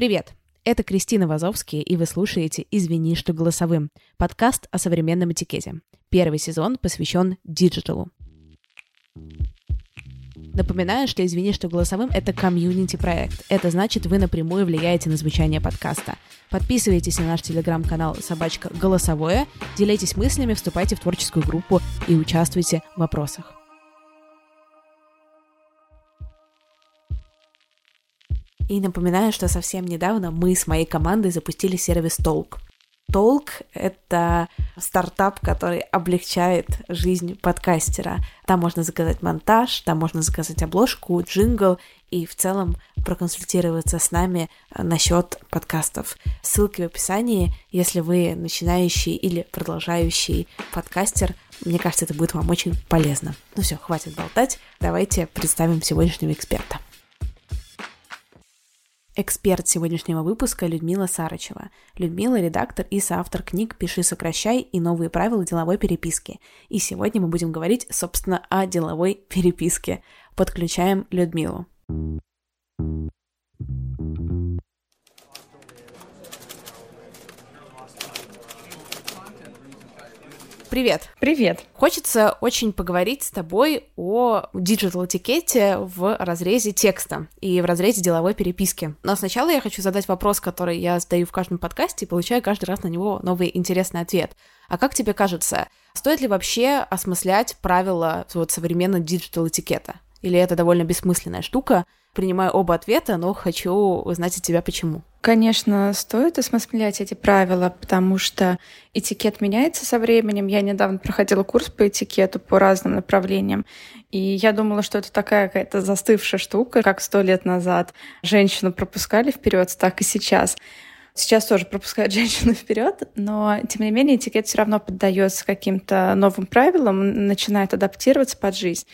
Привет! Это Кристина Вазовский, и вы слушаете «Извини, что голосовым» — подкаст о современном этикете. Первый сезон посвящен диджиталу. Напоминаю, что «Извини, что голосовым» — это комьюнити-проект. Это значит, вы напрямую влияете на звучание подкаста. Подписывайтесь на наш телеграм-канал «Собачка Голосовое», делитесь мыслями, вступайте в творческую группу и участвуйте в опросах. И напоминаю, что совсем недавно мы с моей командой запустили сервис Толк. Толк — это стартап, который облегчает жизнь подкастера. Там можно заказать монтаж, там можно заказать обложку, джингл и в целом проконсультироваться с нами насчет подкастов. Ссылки в описании, если вы начинающий или продолжающий подкастер, мне кажется, это будет вам очень полезно. Ну все, хватит болтать, давайте представим сегодняшнего эксперта. Эксперт сегодняшнего выпуска Людмила Сарычева. Людмила – редактор и соавтор книг «Пиши, сокращай» и «Новые правила деловой переписки». И сегодня мы будем говорить, собственно, о деловой переписке. Подключаем Людмилу. Привет. Привет. Хочется очень поговорить с тобой о диджитал-этикете в разрезе текста и в разрезе деловой переписки. Но сначала я хочу задать вопрос, который я задаю в каждом подкасте и получаю каждый раз на него новый интересный ответ. А как тебе кажется, стоит ли вообще осмыслять правила вот, современного диджитал-этикета? Или это довольно бессмысленная штука? Принимаю оба ответа, но хочу узнать от тебя почему. Конечно, стоит осмыслять эти правила, потому что этикет меняется со временем. Я недавно проходила курс по этикету по разным направлениям, и я думала, что это такая какая-то застывшая штука, как сто лет назад женщину пропускали вперед, так и сейчас. Сейчас тоже пропускают женщину вперед, но тем не менее этикет все равно поддается каким-то новым правилам, начинает адаптироваться под жизнь.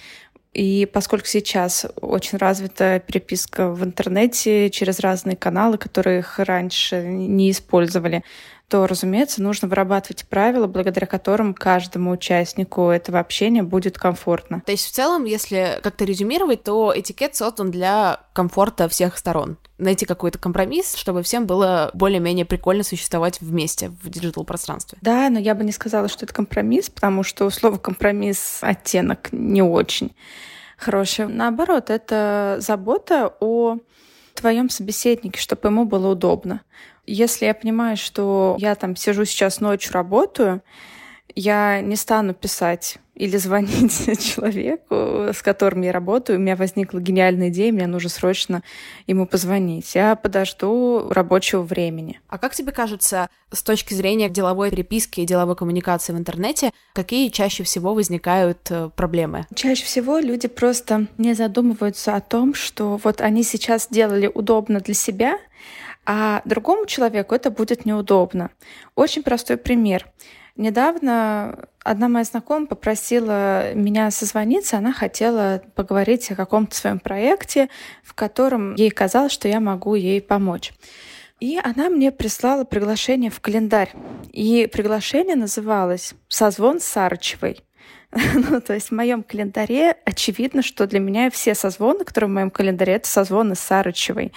И поскольку сейчас очень развита переписка в интернете через разные каналы, которые их раньше не использовали, то, разумеется, нужно вырабатывать правила, благодаря которым каждому участнику этого общения будет комфортно. То есть, в целом, если как-то резюмировать, то этикет создан для комфорта всех сторон. Найти какой-то компромисс, чтобы всем было более-менее прикольно существовать вместе в диджитал-пространстве. Да, но я бы не сказала, что это компромисс, потому что у слова компромисс оттенок не очень хороший. Наоборот, это забота о твоем собеседнике, чтобы ему было удобно. Если я понимаю, что я там сижу сейчас ночью, работаю, я не стану писать или звонить человеку, с которым я работаю, у меня возникла гениальная идея, мне нужно срочно ему позвонить. Я подожду рабочего времени. А как тебе кажется, с точки зрения деловой переписки и деловой коммуникации в интернете, какие чаще всего возникают э, проблемы? Чаще всего люди просто не задумываются о том, что вот они сейчас делали удобно для себя, а другому человеку это будет неудобно. Очень простой пример. Недавно одна моя знакомая попросила меня созвониться, она хотела поговорить о каком-то своем проекте, в котором ей казалось, что я могу ей помочь. И она мне прислала приглашение в календарь. И приглашение называлось «Созвон с Сарычевой». ну, то есть в моем календаре очевидно, что для меня все созвоны, которые в моем календаре, это созвоны с Сарычевой.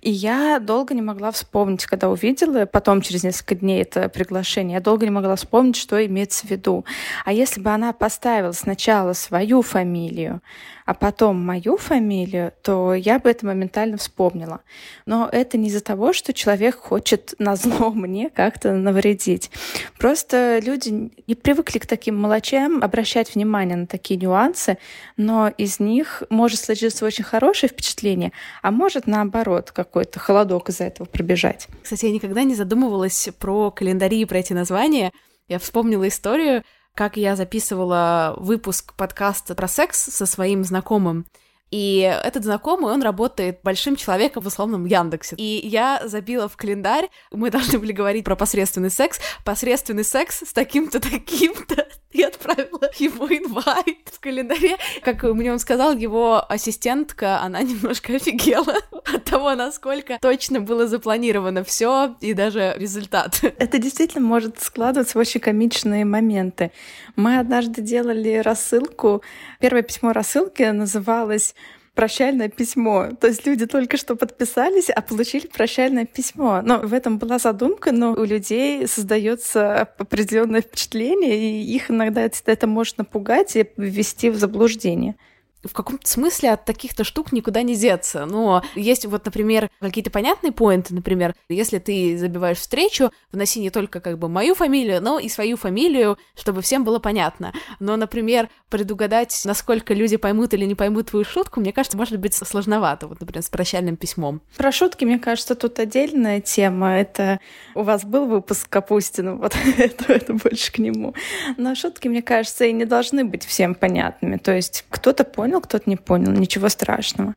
И я долго не могла вспомнить, когда увидела, потом через несколько дней это приглашение, я долго не могла вспомнить, что имеется в виду. А если бы она поставила сначала свою фамилию, а потом мою фамилию, то я бы это моментально вспомнила. Но это не из-за того, что человек хочет на зло мне как-то навредить. Просто люди не привыкли к таким мелочам обращать внимание на такие нюансы, но из них может сложиться очень хорошее впечатление, а может наоборот какой-то холодок из-за этого пробежать. Кстати, я никогда не задумывалась про календари и про эти названия. Я вспомнила историю, как я записывала выпуск подкаста про секс со своим знакомым. И этот знакомый, он работает большим человеком в условном Яндексе. И я забила в календарь, мы должны были говорить про посредственный секс, посредственный секс с таким-то, таким-то. И отправила ему инвайт в календаре. Как мне он сказал, его ассистентка, она немножко офигела от того, насколько точно было запланировано все и даже результат. Это действительно может складываться в очень комичные моменты. Мы однажды делали рассылку. Первое письмо рассылки называлось прощальное письмо. То есть люди только что подписались, а получили прощальное письмо. Но в этом была задумка, но у людей создается определенное впечатление, и их иногда это может напугать и ввести в заблуждение в каком-то смысле от таких-то штук никуда не деться. Но есть вот, например, какие-то понятные поинты, например, если ты забиваешь встречу, вноси не только как бы мою фамилию, но и свою фамилию, чтобы всем было понятно. Но, например, предугадать, насколько люди поймут или не поймут твою шутку, мне кажется, может быть сложновато, вот, например, с прощальным письмом. Про шутки, мне кажется, тут отдельная тема. Это у вас был выпуск Капустина, вот это, это больше к нему. Но шутки, мне кажется, и не должны быть всем понятными. То есть кто-то понял понял, кто-то не понял, ничего страшного.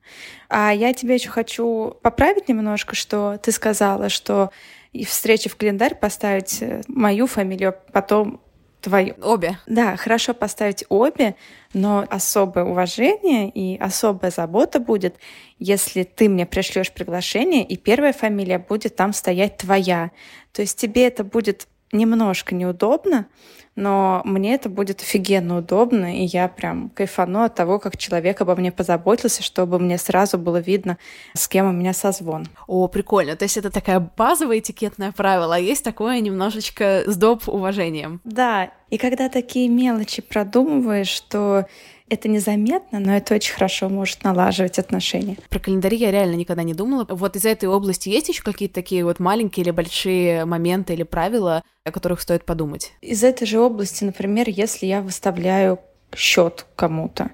А я тебе еще хочу поправить немножко, что ты сказала, что и встречи в календарь поставить э, мою фамилию, потом твою. Обе. Да, хорошо поставить обе, но особое уважение и особая забота будет, если ты мне пришлешь приглашение, и первая фамилия будет там стоять твоя. То есть тебе это будет немножко неудобно, но мне это будет офигенно удобно, и я прям кайфану от того, как человек обо мне позаботился, чтобы мне сразу было видно, с кем у меня созвон. О, прикольно. То есть это такая базовая этикетное правило, а есть такое немножечко с доп. уважением. Да, и когда такие мелочи продумываешь, что это незаметно, но это очень хорошо может налаживать отношения. Про календари я реально никогда не думала. Вот из этой области есть еще какие-то такие вот маленькие или большие моменты или правила, о которых стоит подумать? Из этой же области, например, если я выставляю счет кому-то,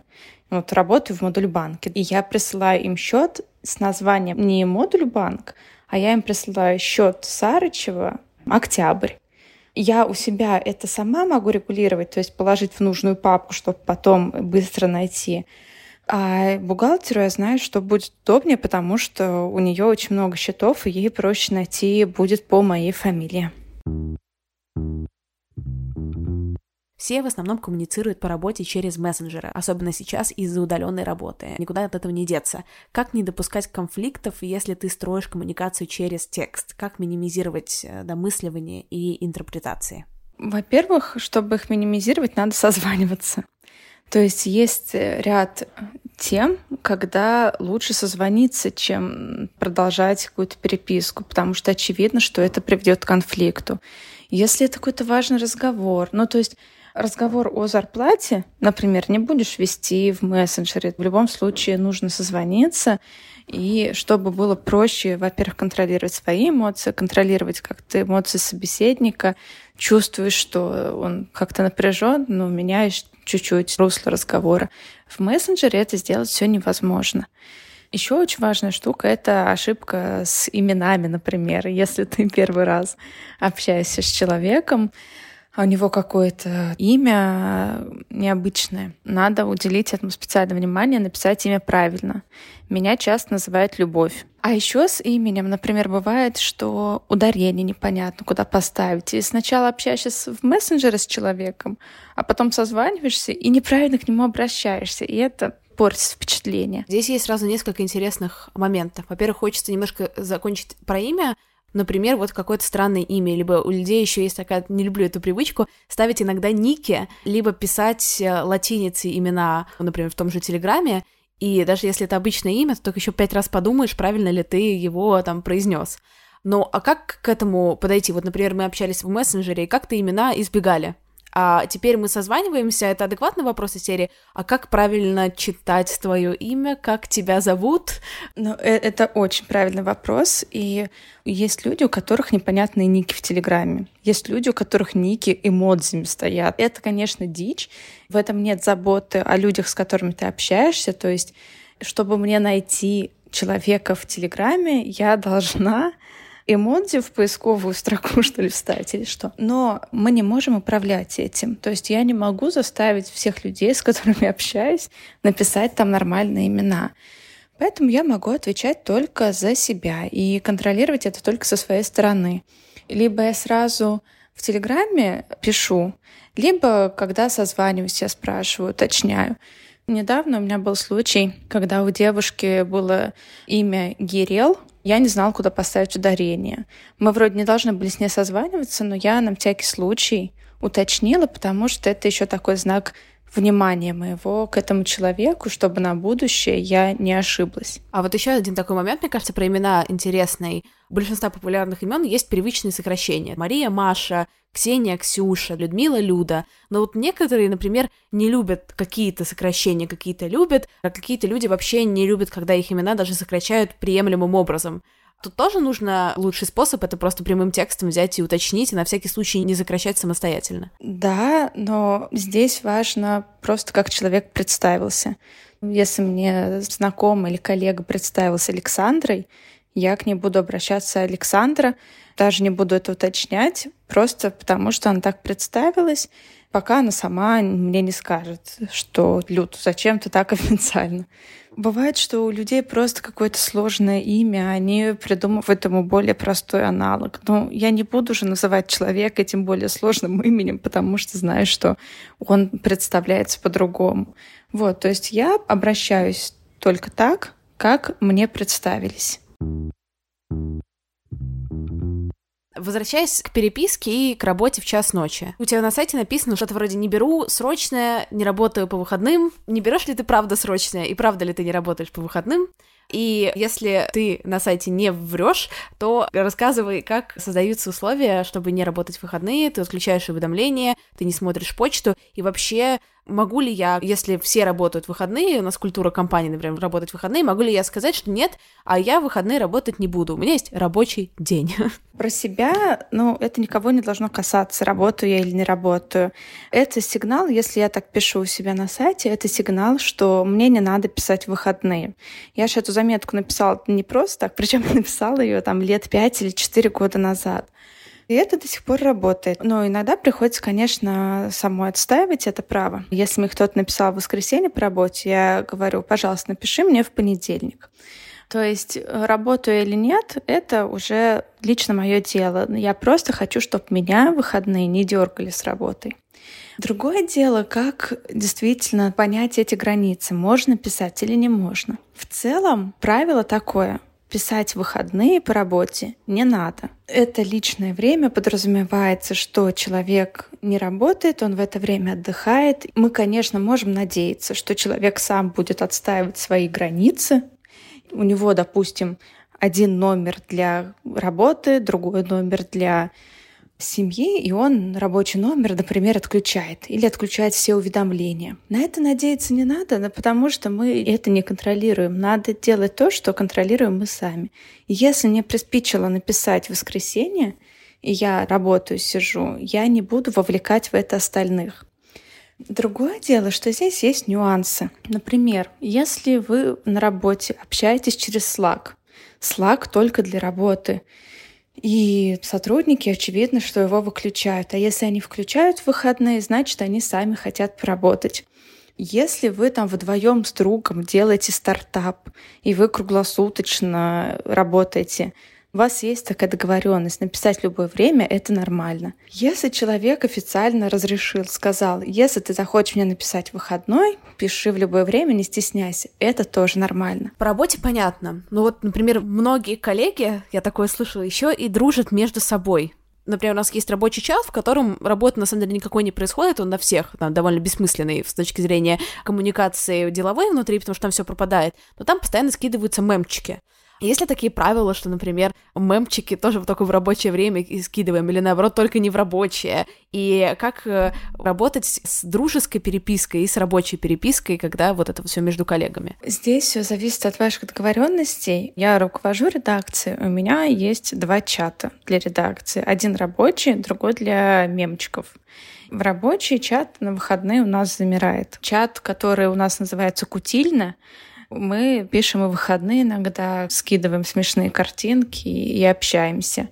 вот работаю в модуль банке, и я присылаю им счет с названием не модуль банк, а я им присылаю счет Сарычева «Октябрь» я у себя это сама могу регулировать, то есть положить в нужную папку, чтобы потом быстро найти. А бухгалтеру я знаю, что будет удобнее, потому что у нее очень много счетов, и ей проще найти будет по моей фамилии. Все в основном коммуницируют по работе через мессенджеры, особенно сейчас из-за удаленной работы. Никуда от этого не деться. Как не допускать конфликтов, если ты строишь коммуникацию через текст? Как минимизировать э, домысливание и интерпретации? Во-первых, чтобы их минимизировать, надо созваниваться. То есть есть э, ряд тем, когда лучше созвониться, чем продолжать какую-то переписку, потому что очевидно, что это приведет к конфликту. Если это какой-то важный разговор, ну то есть разговор о зарплате, например, не будешь вести в мессенджере. В любом случае нужно созвониться, и чтобы было проще, во-первых, контролировать свои эмоции, контролировать как-то эмоции собеседника, чувствуешь, что он как-то напряжен, но меняешь чуть-чуть русло разговора. В мессенджере это сделать все невозможно. Еще очень важная штука — это ошибка с именами, например. Если ты первый раз общаешься с человеком, а у него какое-то имя необычное. Надо уделить этому специальное внимание, написать имя правильно. Меня часто называют Любовь. А еще с именем, например, бывает, что ударение непонятно, куда поставить. И сначала общаешься в мессенджере с человеком, а потом созваниваешься и неправильно к нему обращаешься. И это портит впечатление. Здесь есть сразу несколько интересных моментов. Во-первых, хочется немножко закончить про имя, Например, вот какое-то странное имя, либо у людей еще есть такая, не люблю эту привычку, ставить иногда ники, либо писать э, латиницей имена, например, в том же Телеграме, и даже если это обычное имя, то только еще пять раз подумаешь, правильно ли ты его там произнес. Ну, а как к этому подойти? Вот, например, мы общались в мессенджере, и как-то имена избегали. А теперь мы созваниваемся, это адекватный вопрос из серии, а как правильно читать твое имя, как тебя зовут? Ну, э, это очень правильный вопрос, и есть люди, у которых непонятные ники в Телеграме. Есть люди, у которых ники эмодзями стоят. Это, конечно, дичь. В этом нет заботы о людях, с которыми ты общаешься. То есть, чтобы мне найти человека в Телеграме, я должна эмодзи в поисковую строку, что ли, вставить или что. Но мы не можем управлять этим. То есть я не могу заставить всех людей, с которыми общаюсь, написать там нормальные имена. Поэтому я могу отвечать только за себя и контролировать это только со своей стороны. Либо я сразу в Телеграме пишу, либо когда созваниваюсь, я спрашиваю, уточняю. Недавно у меня был случай, когда у девушки было имя Гирел, я не знала, куда поставить ударение. Мы вроде не должны были с ней созваниваться, но я на всякий случай уточнила, потому что это еще такой знак внимания моего к этому человеку, чтобы на будущее я не ошиблась. А вот еще один такой момент, мне кажется, про имена интересный. У большинства популярных имен есть привычные сокращения. Мария, Маша, Ксения, Ксюша, Людмила, Люда. Но вот некоторые, например, не любят какие-то сокращения, какие-то любят, а какие-то люди вообще не любят, когда их имена даже сокращают приемлемым образом. Тут тоже нужно лучший способ это просто прямым текстом взять и уточнить, и на всякий случай не сокращать самостоятельно. Да, но здесь важно просто как человек представился. Если мне знакомый или коллега представился Александрой, я к ней буду обращаться Александра, даже не буду это уточнять, просто потому что она так представилась, пока она сама мне не скажет, что «Люд, зачем ты так официально?» Бывает, что у людей просто какое-то сложное имя, они придумывают ему более простой аналог. Но я не буду же называть человека этим более сложным именем, потому что знаю, что он представляется по-другому. Вот, то есть я обращаюсь только так, как мне представились. Возвращаясь к переписке и к работе в час ночи. У тебя на сайте написано что-то вроде «не беру срочное, не работаю по выходным». Не берешь ли ты правда срочное и правда ли ты не работаешь по выходным? И если ты на сайте не врешь, то рассказывай, как создаются условия, чтобы не работать в выходные, ты отключаешь уведомления, ты не смотришь почту, и вообще могу ли я, если все работают в выходные, у нас культура компании, например, работать в выходные, могу ли я сказать, что нет, а я в выходные работать не буду, у меня есть рабочий день. Про себя, ну, это никого не должно касаться, работаю я или не работаю. Это сигнал, если я так пишу у себя на сайте, это сигнал, что мне не надо писать выходные. Я же эту заметку написала не просто так, причем написала ее там лет пять или четыре года назад. И это до сих пор работает. Но иногда приходится, конечно, самой отстаивать это право. Если мне кто-то написал в воскресенье по работе, я говорю, пожалуйста, напиши мне в понедельник. То есть работаю или нет, это уже лично мое дело. Я просто хочу, чтобы меня выходные не дергали с работой. Другое дело, как действительно понять эти границы. Можно писать или не можно. В целом правило такое писать выходные по работе не надо. Это личное время подразумевается, что человек не работает, он в это время отдыхает. Мы, конечно, можем надеяться, что человек сам будет отстаивать свои границы. У него, допустим, один номер для работы, другой номер для семьи, и он рабочий номер, например, отключает или отключает все уведомления. На это надеяться не надо, потому что мы это не контролируем. Надо делать то, что контролируем мы сами. Если мне приспичило написать в воскресенье, и я работаю, сижу, я не буду вовлекать в это остальных. Другое дело, что здесь есть нюансы. Например, если вы на работе общаетесь через Slack, Slack только для работы, и сотрудники, очевидно, что его выключают. А если они включают выходные, значит, они сами хотят поработать. Если вы там вдвоем с другом делаете стартап, и вы круглосуточно работаете, у вас есть такая договоренность написать любое время, это нормально. Если человек официально разрешил, сказал, если ты захочешь мне написать выходной, пиши в любое время, не стесняйся, это тоже нормально. По работе понятно. Ну вот, например, многие коллеги, я такое слышала еще, и дружат между собой например, у нас есть рабочий час, в котором работы на самом деле никакой не происходит, он на всех там, довольно бессмысленный с точки зрения коммуникации деловой внутри, потому что там все пропадает, но там постоянно скидываются мемчики. Есть ли такие правила, что, например, мемчики тоже только в рабочее время скидываем, или наоборот, только не в рабочее? И как э, работать с дружеской перепиской и с рабочей перепиской, когда вот это все между коллегами? Здесь все зависит от ваших договоренностей. Я руковожу редакцией. У меня есть два чата для редакции. Один рабочий, другой для мемчиков. В рабочий чат на выходные у нас замирает. Чат, который у нас называется «Кутильно», мы пишем и выходные иногда, скидываем смешные картинки и общаемся.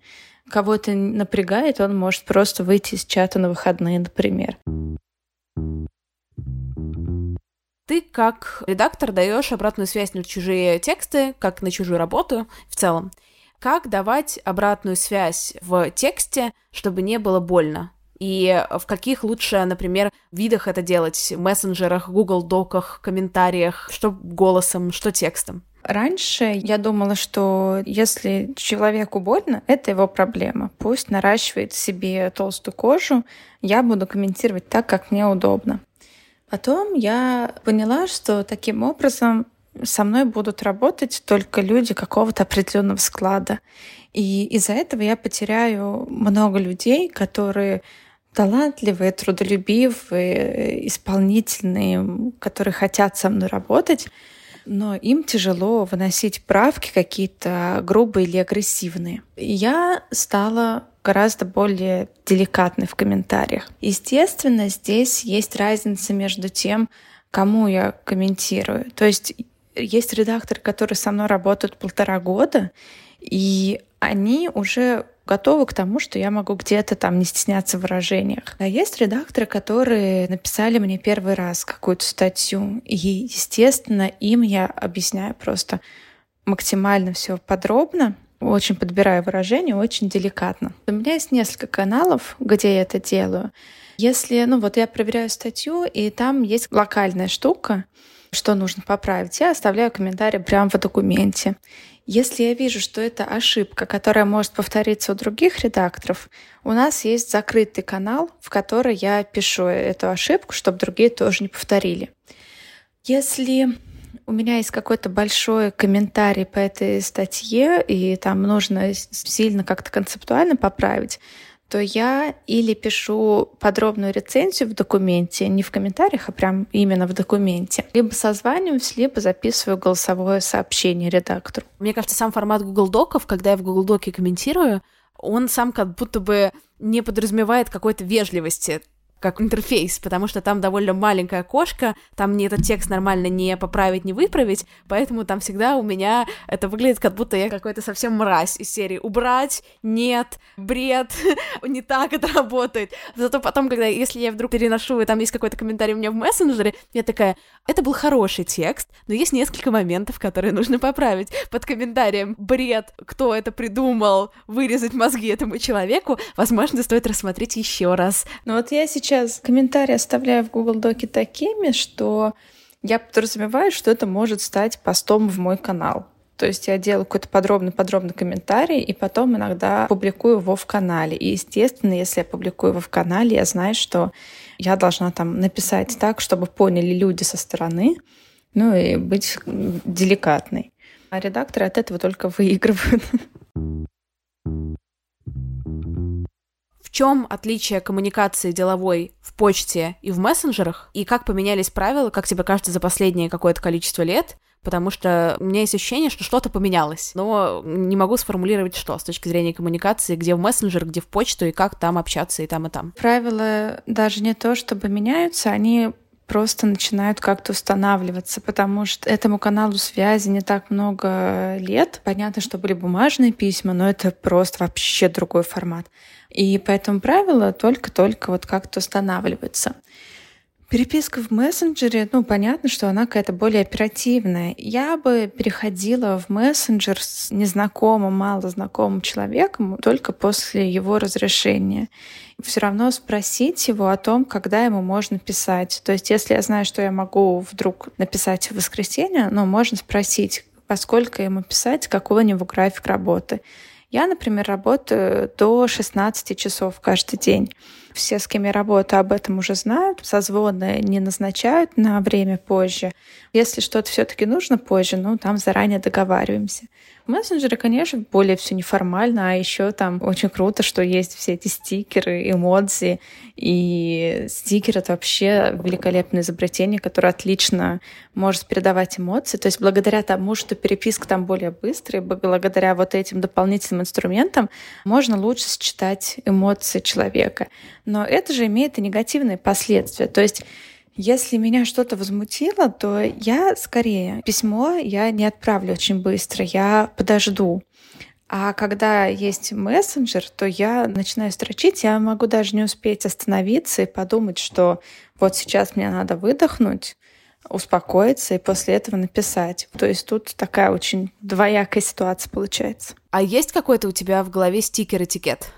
Кого то напрягает, он может просто выйти из чата на выходные, например. Ты как редактор даешь обратную связь на чужие тексты, как на чужую работу в целом. Как давать обратную связь в тексте, чтобы не было больно? И в каких лучше, например, видах это делать? Мессенджерах, Google Доках, комментариях, что голосом, что текстом? Раньше я думала, что если человеку больно, это его проблема. Пусть наращивает себе толстую кожу, я буду комментировать так, как мне удобно. Потом я поняла, что таким образом со мной будут работать только люди какого-то определенного склада. И из-за этого я потеряю много людей, которые талантливые, трудолюбивые, исполнительные, которые хотят со мной работать, но им тяжело выносить правки какие-то грубые или агрессивные. Я стала гораздо более деликатной в комментариях. Естественно, здесь есть разница между тем, кому я комментирую. То есть есть редакторы, которые со мной работают полтора года, и они уже готовы к тому, что я могу где-то там не стесняться в выражениях. А есть редакторы, которые написали мне первый раз какую-то статью, и, естественно, им я объясняю просто максимально все подробно, очень подбираю выражения, очень деликатно. У меня есть несколько каналов, где я это делаю. Если, ну вот я проверяю статью, и там есть локальная штука, что нужно поправить, я оставляю комментарий прямо в документе. Если я вижу, что это ошибка, которая может повториться у других редакторов, у нас есть закрытый канал, в который я пишу эту ошибку, чтобы другие тоже не повторили. Если у меня есть какой-то большой комментарий по этой статье, и там нужно сильно как-то концептуально поправить, то я или пишу подробную рецензию в документе, не в комментариях, а прям именно в документе, либо созваниваюсь, либо записываю голосовое сообщение редактору. Мне кажется, сам формат Google Доков, когда я в Google Доке комментирую, он сам как будто бы не подразумевает какой-то вежливости как интерфейс, потому что там довольно маленькая окошко, там мне этот текст нормально не поправить, не выправить, поэтому там всегда у меня это выглядит, как будто я какой-то совсем мразь из серии «убрать», «нет», «бред», не так это работает. Зато потом, когда, если я вдруг переношу, и там есть какой-то комментарий у меня в мессенджере, я такая, это был хороший текст, но есть несколько моментов, которые нужно поправить. Под комментарием «бред», «кто это придумал», «вырезать мозги этому человеку», возможно, стоит рассмотреть еще раз. Ну вот я сейчас сейчас комментарии оставляю в Google Доке такими, что я подразумеваю, что это может стать постом в мой канал. То есть я делаю какой-то подробный-подробный комментарий, и потом иногда публикую его в канале. И, естественно, если я публикую его в канале, я знаю, что я должна там написать так, чтобы поняли люди со стороны, ну и быть деликатной. А редакторы от этого только выигрывают. чем отличие коммуникации деловой в почте и в мессенджерах, и как поменялись правила, как тебе кажется, за последнее какое-то количество лет, потому что у меня есть ощущение, что что-то поменялось, но не могу сформулировать что с точки зрения коммуникации, где в мессенджер, где в почту, и как там общаться и там, и там. Правила даже не то, чтобы меняются, они просто начинают как-то устанавливаться, потому что этому каналу связи не так много лет. Понятно, что были бумажные письма, но это просто вообще другой формат. И поэтому правила только-только вот как-то устанавливаются. Переписка в мессенджере, ну, понятно, что она какая-то более оперативная. Я бы переходила в мессенджер с незнакомым, мало знакомым человеком только после его разрешения. Все равно спросить его о том, когда ему можно писать. То есть, если я знаю, что я могу вдруг написать в воскресенье, ну, можно спросить, поскольку ему писать, какой у него график работы. Я, например, работаю до 16 часов каждый день. Все, с кем я работаю, об этом уже знают. Созвоны не назначают на время позже. Если что-то все-таки нужно позже, ну, там заранее договариваемся. Мессенджеры, конечно, более все неформально, а еще там очень круто, что есть все эти стикеры, эмодзи. И стикер — это вообще великолепное изобретение, которое отлично может передавать эмоции. То есть благодаря тому, что переписка там более быстрая, благодаря вот этим дополнительным инструментам, можно лучше считать эмоции человека. Но это же имеет и негативные последствия. То есть если меня что-то возмутило, то я скорее письмо я не отправлю очень быстро, я подожду. А когда есть мессенджер, то я начинаю строчить, я могу даже не успеть остановиться и подумать, что вот сейчас мне надо выдохнуть, успокоиться и после этого написать. То есть тут такая очень двоякая ситуация получается. А есть какой-то у тебя в голове стикер-этикет?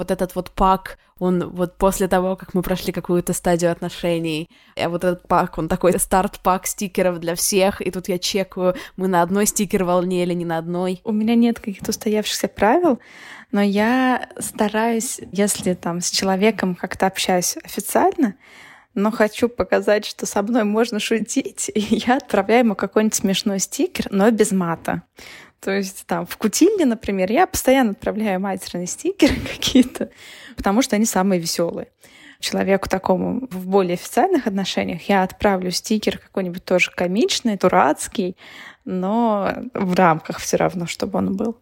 Вот этот вот пак он вот после того, как мы прошли какую-то стадию отношений, а вот этот пак, он такой старт-пак стикеров для всех, и тут я чекаю, мы на одной стикер волне или не на одной. У меня нет каких-то устоявшихся правил, но я стараюсь, если там с человеком как-то общаюсь официально, но хочу показать, что со мной можно шутить, и я отправляю ему какой-нибудь смешной стикер, но без мата. То есть там в Кутильне, например, я постоянно отправляю матерные стикеры какие-то, потому что они самые веселые. Человеку такому в более официальных отношениях я отправлю стикер какой-нибудь тоже комичный, дурацкий, но в рамках все равно, чтобы он был.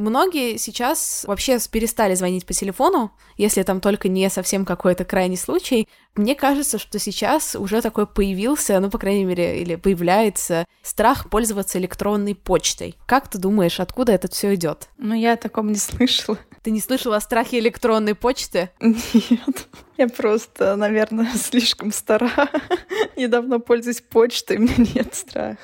Многие сейчас вообще перестали звонить по телефону, если там только не совсем какой-то крайний случай. Мне кажется, что сейчас уже такой появился, ну, по крайней мере, или появляется страх пользоваться электронной почтой. Как ты думаешь, откуда это все идет? Ну, я о таком не слышала. Ты не слышала о страхе электронной почты? Нет. Я просто, наверное, слишком стара. Недавно пользуюсь почтой, у меня нет страха.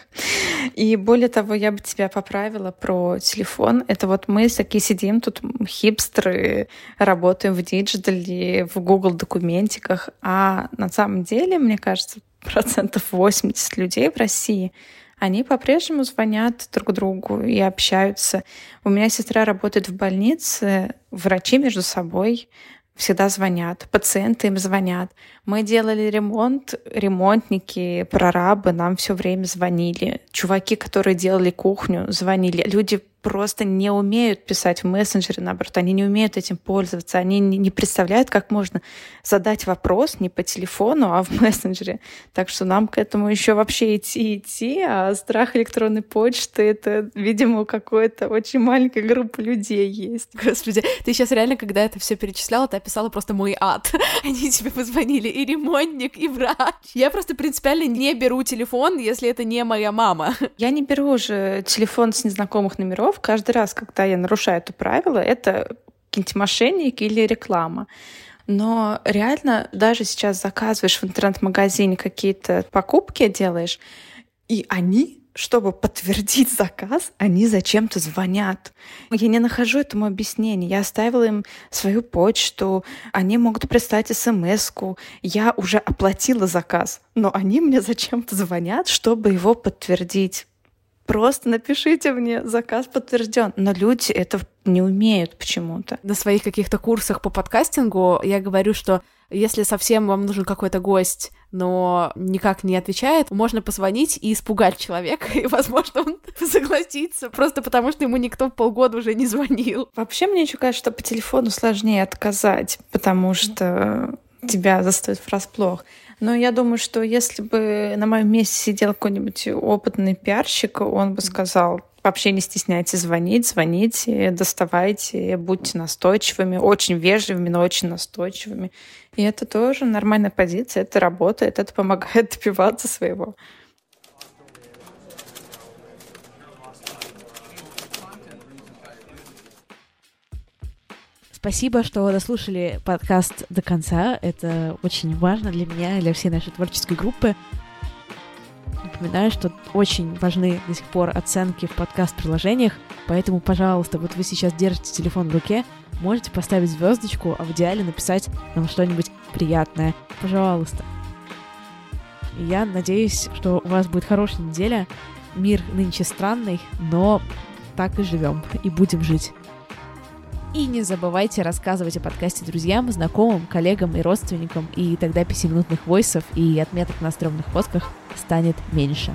И более того, я бы тебя поправила про телефон. Это вот мы такие сидим тут, хипстеры, работаем в диджитале, в Google документиках, а на самом деле, мне кажется, процентов 80 людей в России они по-прежнему звонят друг другу и общаются. У меня сестра работает в больнице, врачи между собой всегда звонят, пациенты им звонят. Мы делали ремонт, ремонтники, прорабы нам все время звонили. Чуваки, которые делали кухню, звонили. Люди просто не умеют писать в мессенджере, наоборот, они не умеют этим пользоваться, они не представляют, как можно задать вопрос не по телефону, а в мессенджере. Так что нам к этому еще вообще идти идти, а страх электронной почты — это, видимо, у какой-то очень маленькой группы людей есть. Господи, ты сейчас реально, когда это все перечисляла, ты описала просто мой ад. Они тебе позвонили, и ремонтник, и врач. Я просто принципиально не беру телефон, если это не моя мама. Я не беру уже телефон с незнакомых номеров, часов каждый раз, когда я нарушаю это правило, это какие-нибудь мошенники или реклама. Но реально даже сейчас заказываешь в интернет-магазине какие-то покупки, делаешь, и они чтобы подтвердить заказ, они зачем-то звонят. Я не нахожу этому объяснения. Я оставила им свою почту, они могут прислать смс -ку. Я уже оплатила заказ, но они мне зачем-то звонят, чтобы его подтвердить. Просто напишите мне, заказ подтвержден. Но люди это не умеют почему-то. На своих каких-то курсах по подкастингу я говорю, что если совсем вам нужен какой-то гость, но никак не отвечает, можно позвонить и испугать человека, и, возможно, он согласится, просто потому что ему никто полгода уже не звонил. Вообще, мне еще кажется, что по телефону сложнее отказать, потому что тебя застают врасплох. Но я думаю, что если бы на моем месте сидел какой-нибудь опытный пиарщик, он бы сказал, вообще не стесняйтесь звонить, звоните, доставайте, будьте настойчивыми, очень вежливыми, но очень настойчивыми. И это тоже нормальная позиция, это работает, это помогает добиваться своего. Спасибо, что дослушали подкаст до конца. Это очень важно для меня и для всей нашей творческой группы. Напоминаю, что очень важны до сих пор оценки в подкаст-приложениях, поэтому, пожалуйста, вот вы сейчас держите телефон в руке, можете поставить звездочку, а в идеале написать нам что-нибудь приятное. Пожалуйста. я надеюсь, что у вас будет хорошая неделя. Мир нынче странный, но так и живем и будем жить. И не забывайте рассказывать о подкасте друзьям, знакомым, коллегам и родственникам, и тогда пятиминутных войсов и отметок на стрёмных фотках станет меньше.